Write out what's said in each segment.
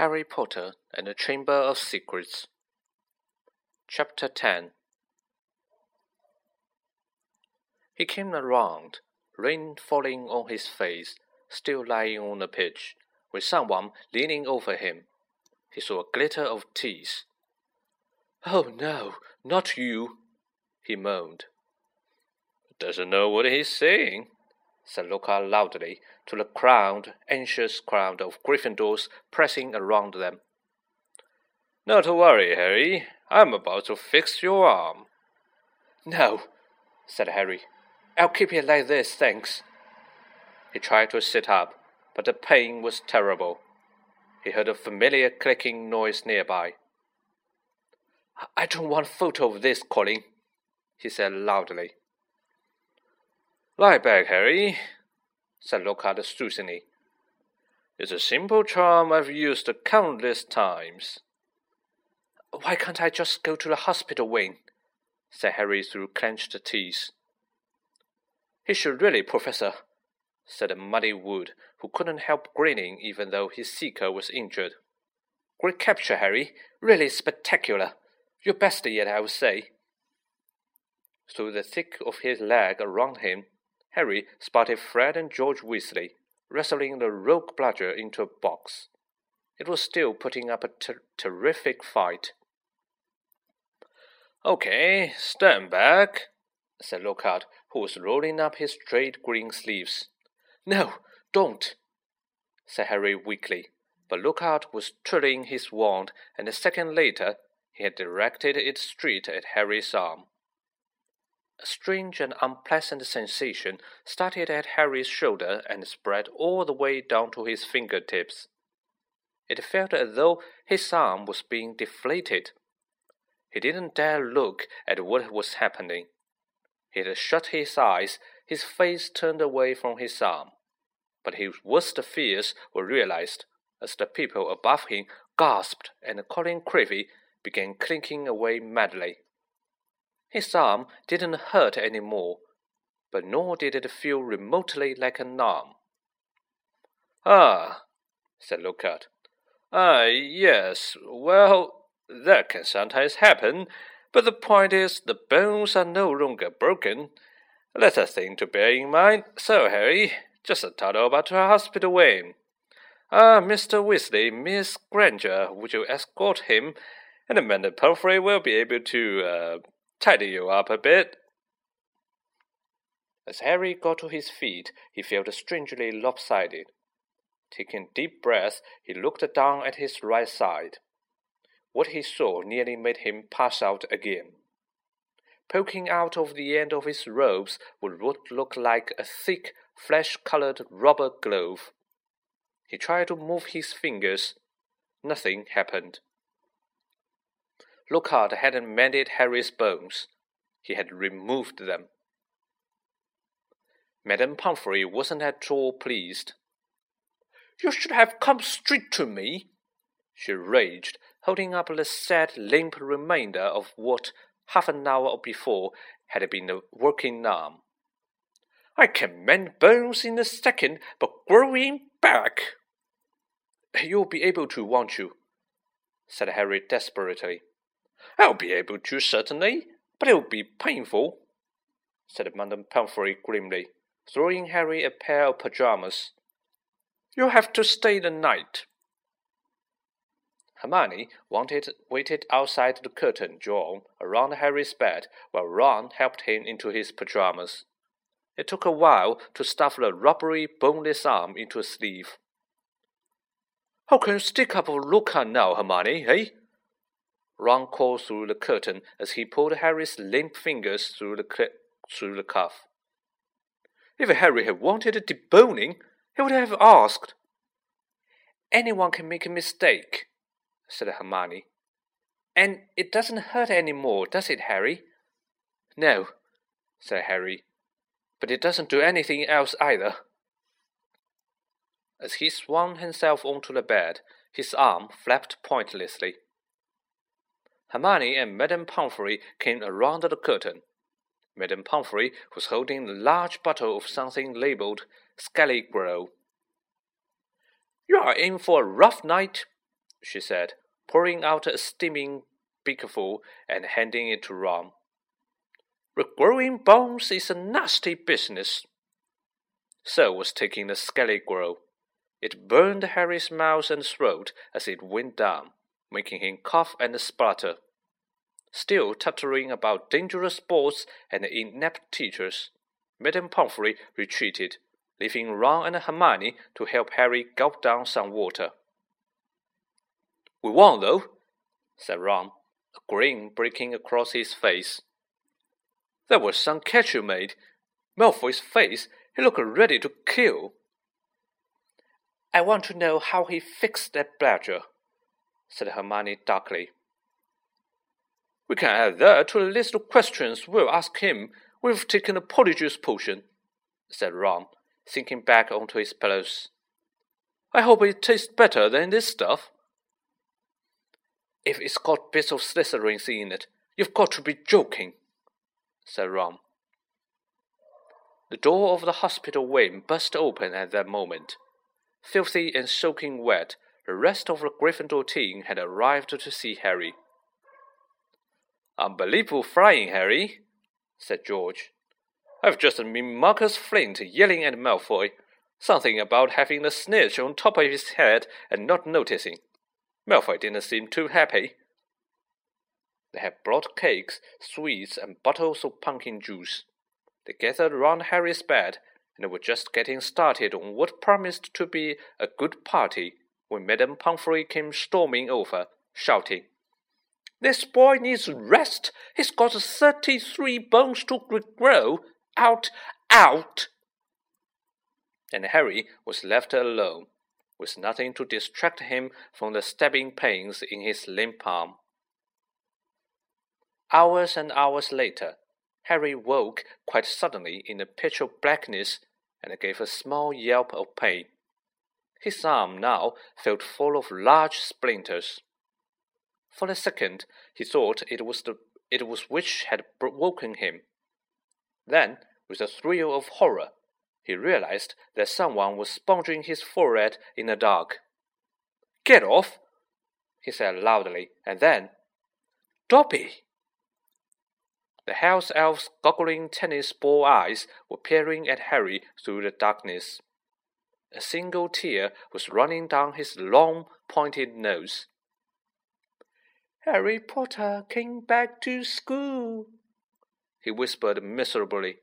Harry Potter and the Chamber of Secrets. Chapter 10 He came around, rain falling on his face, still lying on the pitch, with someone leaning over him. He saw a glitter of teeth. Oh no, not you, he moaned. Doesn't know what he's saying, said Lockhart loudly to the crowd, anxious crowd of Gryffindors pressing around them. Not to worry, Harry. I'm about to fix your arm. No, said Harry. I'll keep it like this, thanks. He tried to sit up, but the pain was terrible. He heard a familiar clicking noise nearby. I don't want a photo of this, Colin, he said loudly. Lie back, Harry, said Lockhart soothingly. It's a simple charm I've used countless times. Why can't I just go to the hospital wing? said Harry through clenched teeth. He should really, Professor, said Muddy Wood, who couldn't help grinning even though his seeker was injured. Great capture, Harry. Really spectacular. Your best yet, I would say. Through the thick of his leg around him, Harry spotted Fred and George Weasley wrestling the rogue bludger into a box. It was still putting up a ter terrific fight. Okay, stand back, said Lockhart, who was rolling up his straight green sleeves. No, don't, said Harry weakly. But Lockhart was twirling his wand, and a second later he had directed it straight at Harry's arm. A strange and unpleasant sensation started at Harry's shoulder and spread all the way down to his fingertips. It felt as though his arm was being deflated. He didn't dare look at what was happening. He had shut his eyes, his face turned away from his arm. But his worst fears were realized as the people above him gasped and Colin Creevey began clinking away madly. His arm didn't hurt any more, but nor did it feel remotely like an arm. Ah, said Lockhart. Ah, yes, well, that can sometimes happen, but the point is the bones are no longer broken. That's a thing to bear in mind. So, Harry, just a toddle about to hospital way. Ah, Mr. Weasley, Miss Granger, would you escort him? And Amanda Pomfrey will be able to, uh, tidy you up a bit. As Harry got to his feet, he felt strangely lopsided. Taking deep breaths, he looked down at his right side. What he saw nearly made him pass out again. Poking out of the end of his robes would what looked like a thick, flesh-colored rubber glove. He tried to move his fingers. Nothing happened. Lockhart hadn't mended Harry's bones. He had removed them. Madame Pomfrey wasn't at all pleased. You should have come straight to me, she raged, holding up the sad, limp remainder of what half an hour before had been a working arm. I can mend bones in a second, but growing back. You'll be able to, won't you? said Harry desperately. I'll be able to, certainly, but it'll be painful, said Madame Pomfrey grimly, throwing Harry a pair of pajamas. You'll have to stay the night. Hermione wanted, waited outside the curtain drawn around Harry's bed while Ron helped him into his pajamas. It took a while to stuff the rubbery, boneless arm into a sleeve. How can you stick up a Lockhart now, Hermione, eh? Ron called through the curtain as he pulled Harry's limp fingers through the, through the cuff. If Harry had wanted a deboning, he would have asked. Anyone can make a mistake, said Hermione. And it doesn't hurt any more, does it, Harry? No, said Harry. But it doesn't do anything else either. As he swung himself onto the bed, his arm flapped pointlessly. Hermione and Madame Pomfrey came around the curtain. Madame Pomfrey was holding a large bottle of something labeled Skele-Gro. You are in for a rough night, she said, pouring out a steaming beakful and handing it to Ron. Regrowing bones is a nasty business. So was taking the skelly. It burned Harry's mouth and throat as it went down, making him cough and splutter. Still tuttering about dangerous sports and inept teachers, Madame Pomfrey retreated, leaving Ron and Hermione to help Harry gulp down some water. We won, though, said Ron, a grin breaking across his face. There was some catch you made. Malfoy's face, he looked ready to kill. I want to know how he fixed that bludger, said Hermione darkly. We can add that to the list of questions we'll ask him when we've taken the polyjuice potion, said Ron, sinking back onto his pillows. I hope it tastes better than this stuff. If it's got bits of Slytherins in it, you've got to be joking, said Ron. The door of the hospital wing burst open at that moment. Filthy and soaking wet, the rest of the Gryffindor team had arrived to see Harry. Unbelievable flying, Harry, said George. I've just been Marcus Flint yelling at Malfoy. Something about having the snitch on top of his head and not noticing. Malfoy didn't seem too happy. They had brought cakes, sweets, and bottles of pumpkin juice. They gathered round Harry's bed and were just getting started on what promised to be a good party when Madame Pomfrey came storming over, shouting, This boy needs rest. He's got thirty-three bones to regrow. Out, out! And Harry was left alone, with nothing to distract him from the stabbing pains in his limp arm. Hours and hours later, Harry woke quite suddenly in the pitch of blackness and gave a small yelp of pain. His arm now felt full of large splinters. For a second, he thought it was the it was which had woken him. Then, with a thrill of horror, he realized that someone was sponging his forehead in the dark. Get off! he said loudly, and then, Dobby! The house elf's goggling tennis ball eyes were peering at Harry through the darkness. A single tear was running down his long, pointed nose. Harry Potter came back to school, he whispered miserably.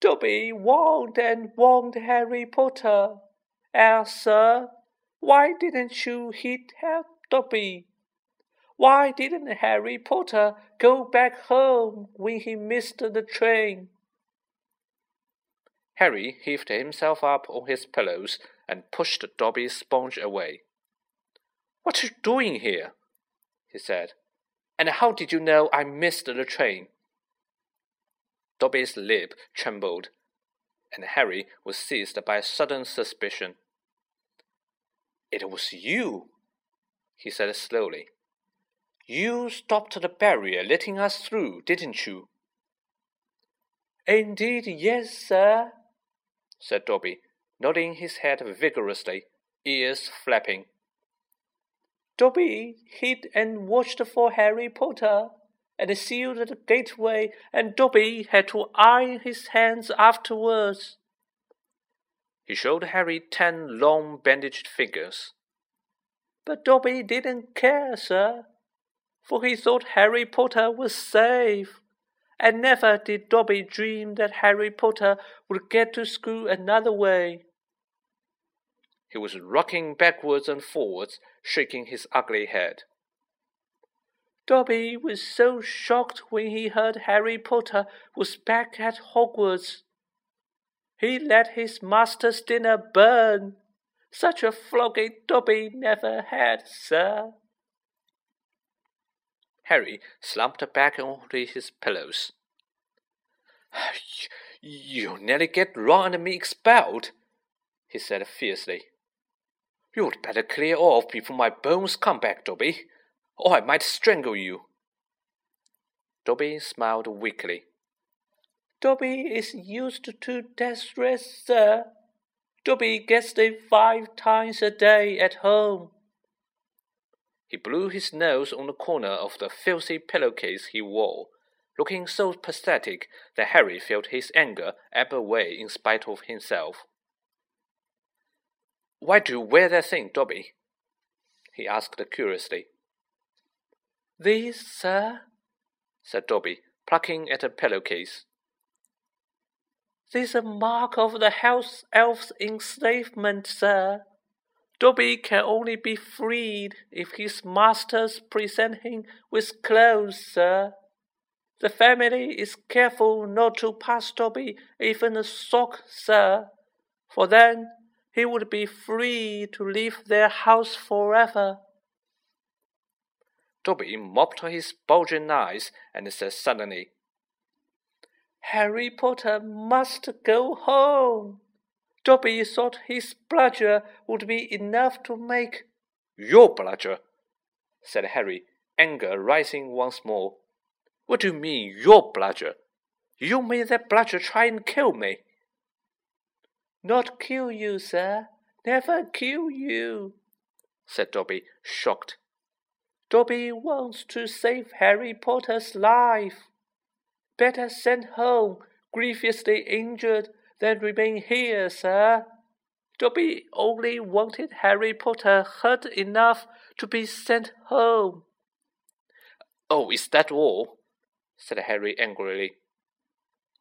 Dobby warned and warned Harry Potter. Elsa, why didn't you hit Dobby? Why didn't Harry Potter go back home when he missed the train? Harry heaved himself up on his pillows and pushed Dobby's sponge away. What are you doing here? he said. And how did you know I missed the train? Dobby's lip trembled, and Harry was seized by a sudden suspicion. It was you, he said slowly. You stopped the barrier letting us through, didn't you? Indeed, yes, sir, said Dobby, nodding his head vigorously, ears flapping. Dobby hid and watched for Harry Potter, and sealed the gateway, and Dobby had to iron his hands afterwards. He showed Harry ten long bandaged fingers. But Dobby didn't care, sir for he thought Harry Potter was safe. And never did Dobby dream that Harry Potter would get to school another way. He was rocking backwards and forwards, shaking his ugly head. Dobby was so shocked when he heard Harry Potter was back at Hogwarts. He let his master's dinner burn. Such a flogging Dobby never had, sir. Harry slumped back onto his pillows. You'll nearly get Ron and me expelled, he said fiercely. You'd better clear off before my bones come back, Dobby, or I might strangle you. Dobby smiled weakly. Dobby is used to death threats, sir. Dobby gets it five times a day at home. He blew his nose on the corner of the filthy pillowcase he wore, looking so pathetic that Harry felt his anger ebb away in spite of himself. Why do you wear that thing, Dobby? he asked curiously. This, sir? said Dobby, plucking at a pillowcase. This is a mark of the house elf's enslavement, sir. Dobby can only be freed if his masters present him with clothes, sir. The family is careful not to pass Dobby even a sock, sir, for then he would be free to leave their house forever. Dobby mopped his bulging eyes and said suddenly, Harry Potter must go home. Dobby thought his bludger would be enough to make. Your bludger, said Harry, anger rising once more. What do you mean, your bludger? You made that bludger try and kill me. Not kill you, sir. Never kill you, said Dobby, shocked. Dobby wants to save Harry Potter's life. Better send home, grievously injured, than remain here, sir. Dobby only wanted Harry Potter hurt enough to be sent home. Oh, is that all? said Harry angrily.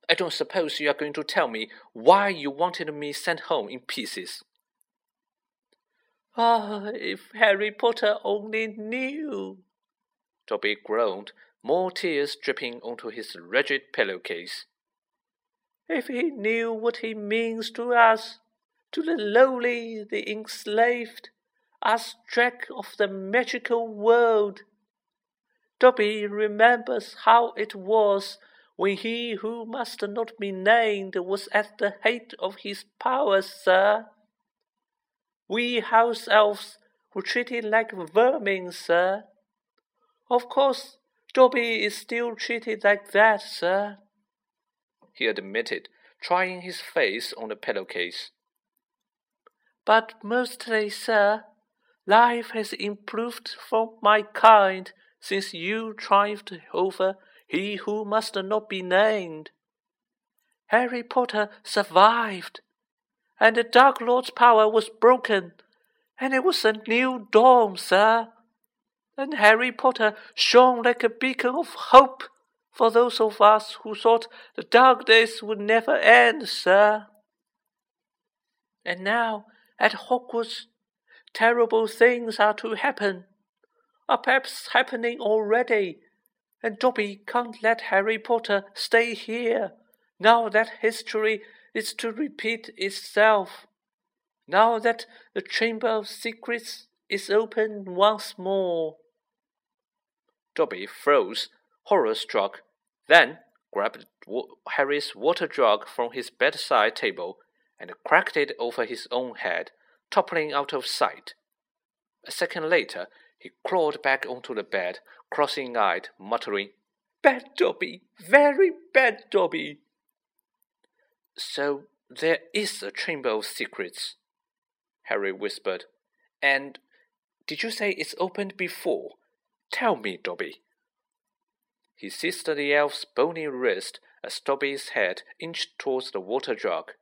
I don't suppose you are going to tell me why you wanted me sent home in pieces. Ah, if Harry Potter only knew! Dobby groaned, more tears dripping onto his rigid pillowcase. If he knew what he means to us, to the lowly, the enslaved, us track of the magical world. Dobby remembers how it was when he who must not be named was at the height of his powers, sir. We house elves were treated like vermin, sir. Of course, Dobby is still treated like that, sir he admitted, trying his face on the pillowcase. But mostly, sir, life has improved for my kind since you triumphed over he who must not be named. Harry Potter survived, and the Dark Lord's power was broken, and it was a new dawn, sir. And Harry Potter shone like a beacon of hope for those of us who thought the dark days would never end, sir. And now, at Hogwarts, terrible things are to happen, are perhaps happening already, and Dobby can't let Harry Potter stay here, now that history is to repeat itself, now that the Chamber of Secrets is open once more. Dobby froze, horror struck, then grabbed Harry's water jug from his bedside table and cracked it over his own head, toppling out of sight. A second later, he crawled back onto the bed, crossing eyed, muttering, Bad Dobby! Very bad Dobby! So there is a Chamber of Secrets, Harry whispered. And did you say it's opened before? Tell me, Dobby. He seized the elf's bony wrist as Dobby's head inched towards the water jug.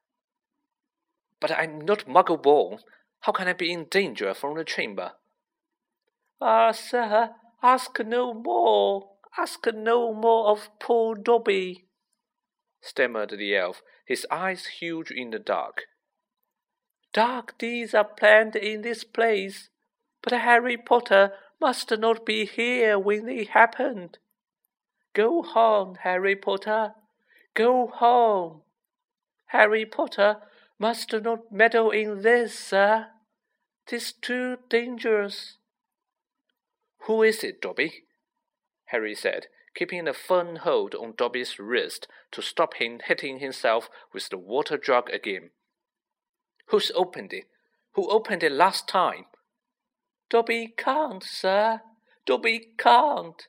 But I'm not muggle born. How can I be in danger from the chamber? Ah, sir, ask no more. Ask no more of poor Dobby, stammered the elf, his eyes huge in the dark. Dark deeds are planned in this place, but Harry Potter must not be here when they happened. Go home, Harry Potter. Go home. Harry Potter must not meddle in this, sir. Tis too dangerous. Who is it, Dobby? Harry said, keeping a firm hold on Dobby's wrist to stop him hitting himself with the water jug again. Who's opened it? Who opened it last time? Dobby can't, sir. Dobby can't.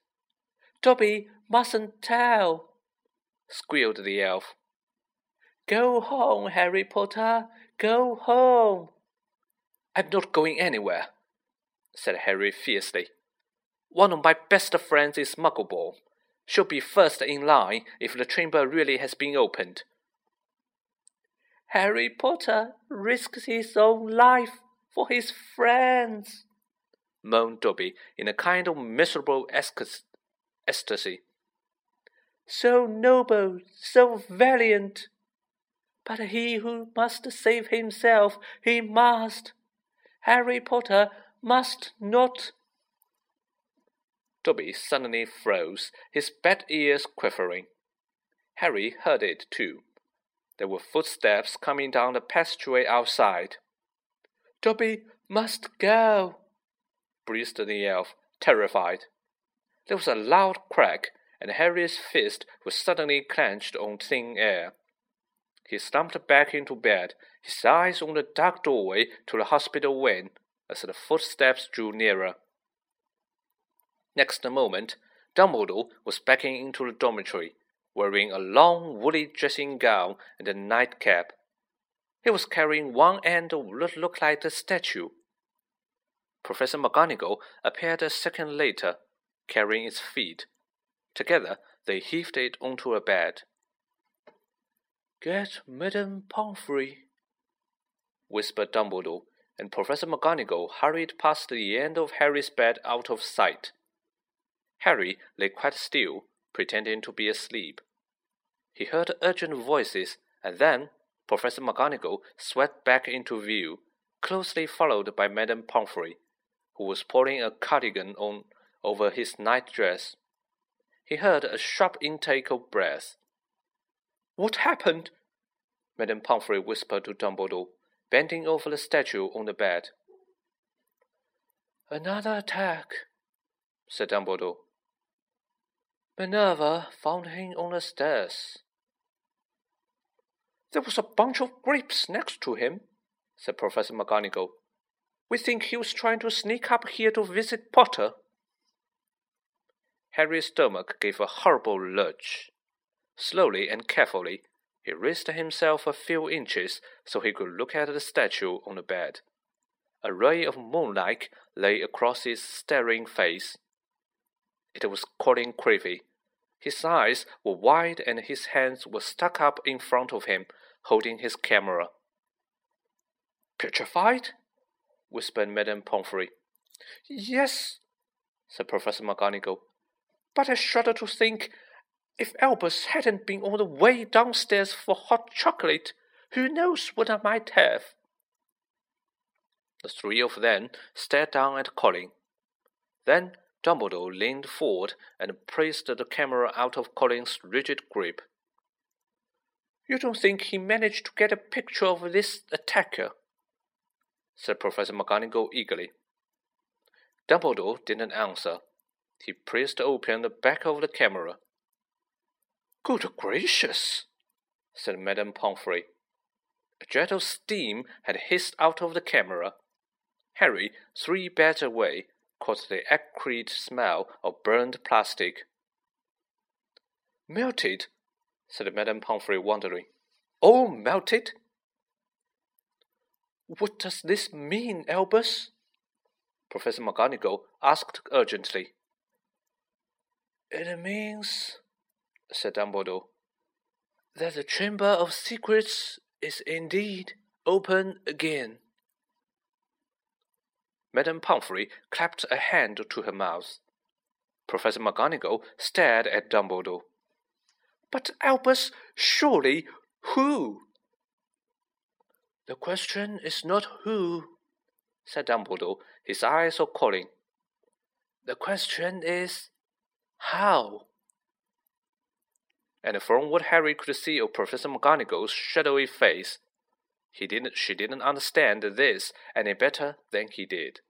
Dobby Mustn't tell, squealed the elf. Go home, Harry Potter. Go home. I'm not going anywhere, said Harry fiercely. One of my best friends is Muggle-born. She'll be first in line if the chamber really has been opened. Harry Potter risks his own life for his friends, moaned Dobby in a kind of miserable ecstasy. So noble, so valiant. But he who must save himself, he must. Harry Potter must not. Dobby suddenly froze, his bat ears quivering. Harry heard it too. There were footsteps coming down the passageway outside. Dobby must go, breathed the elf, terrified. There was a loud crack, and Harry's fist was suddenly clenched on thin air. He slumped back into bed, his eyes on the dark doorway to the hospital wing, as the footsteps drew nearer. Next moment, Dumbledore was backing into the dormitory, wearing a long woolly dressing gown and a nightcap. He was carrying one end of what looked like a statue. Professor McGonagall appeared a second later, carrying its feet. Together, they heaved it onto a bed. Get Madame Pomfrey, whispered Dumbledore, and Professor McGonagall hurried past the end of Harry's bed out of sight. Harry lay quite still, pretending to be asleep. He heard urgent voices, and then Professor McGonagall swept back into view, closely followed by Madame Pomfrey, who was pulling a cardigan on over his night dress. He heard a sharp intake of breath. What happened? Madame Pomfrey whispered to Dumbledore, bending over the statue on the bed. Another attack, said Dumbledore. Minerva found him on the stairs. There was a bunch of grapes next to him, said Professor McGonagall. We think he was trying to sneak up here to visit Potter. Harry's stomach gave a horrible lurch. Slowly and carefully, he raised himself a few inches so he could look at the statue on the bed. A ray of moonlight lay across his staring face. It was Colin Creevey. His eyes were wide and his hands were stuck up in front of him, holding his camera. Petrified? whispered Madame Pomfrey. Yes, said Professor McGonagall. But I shudder to think if Albus hadn't been on the way downstairs for hot chocolate, who knows what I might have? The three of them stared down at Colin. Then Dumbledore leaned forward and pressed the camera out of Colin's rigid grip. You don't think he managed to get a picture of this attacker? said Professor McGonagall eagerly. Dumbledore didn't answer. He pressed open the back of the camera. Good gracious, said Madame Pomfrey. A jet of steam had hissed out of the camera. Harry, three beds away, caught the acrid smell of burned plastic. Melted, said Madame Pomfrey, wondering. All melted? What does this mean, Albus? Professor McGonagall asked urgently. It means, said Dumbledore, that the Chamber of Secrets is indeed open again. Madame Pomfrey clapped a hand to her mouth. Professor McGonagall stared at Dumbledore. But Albus, surely who? The question is not who, said Dumbledore, his eyes on Colin. The question is how. And from what Harry could see of Professor McGonagall's shadowy face, he didn't she didn't understand this any better than he did.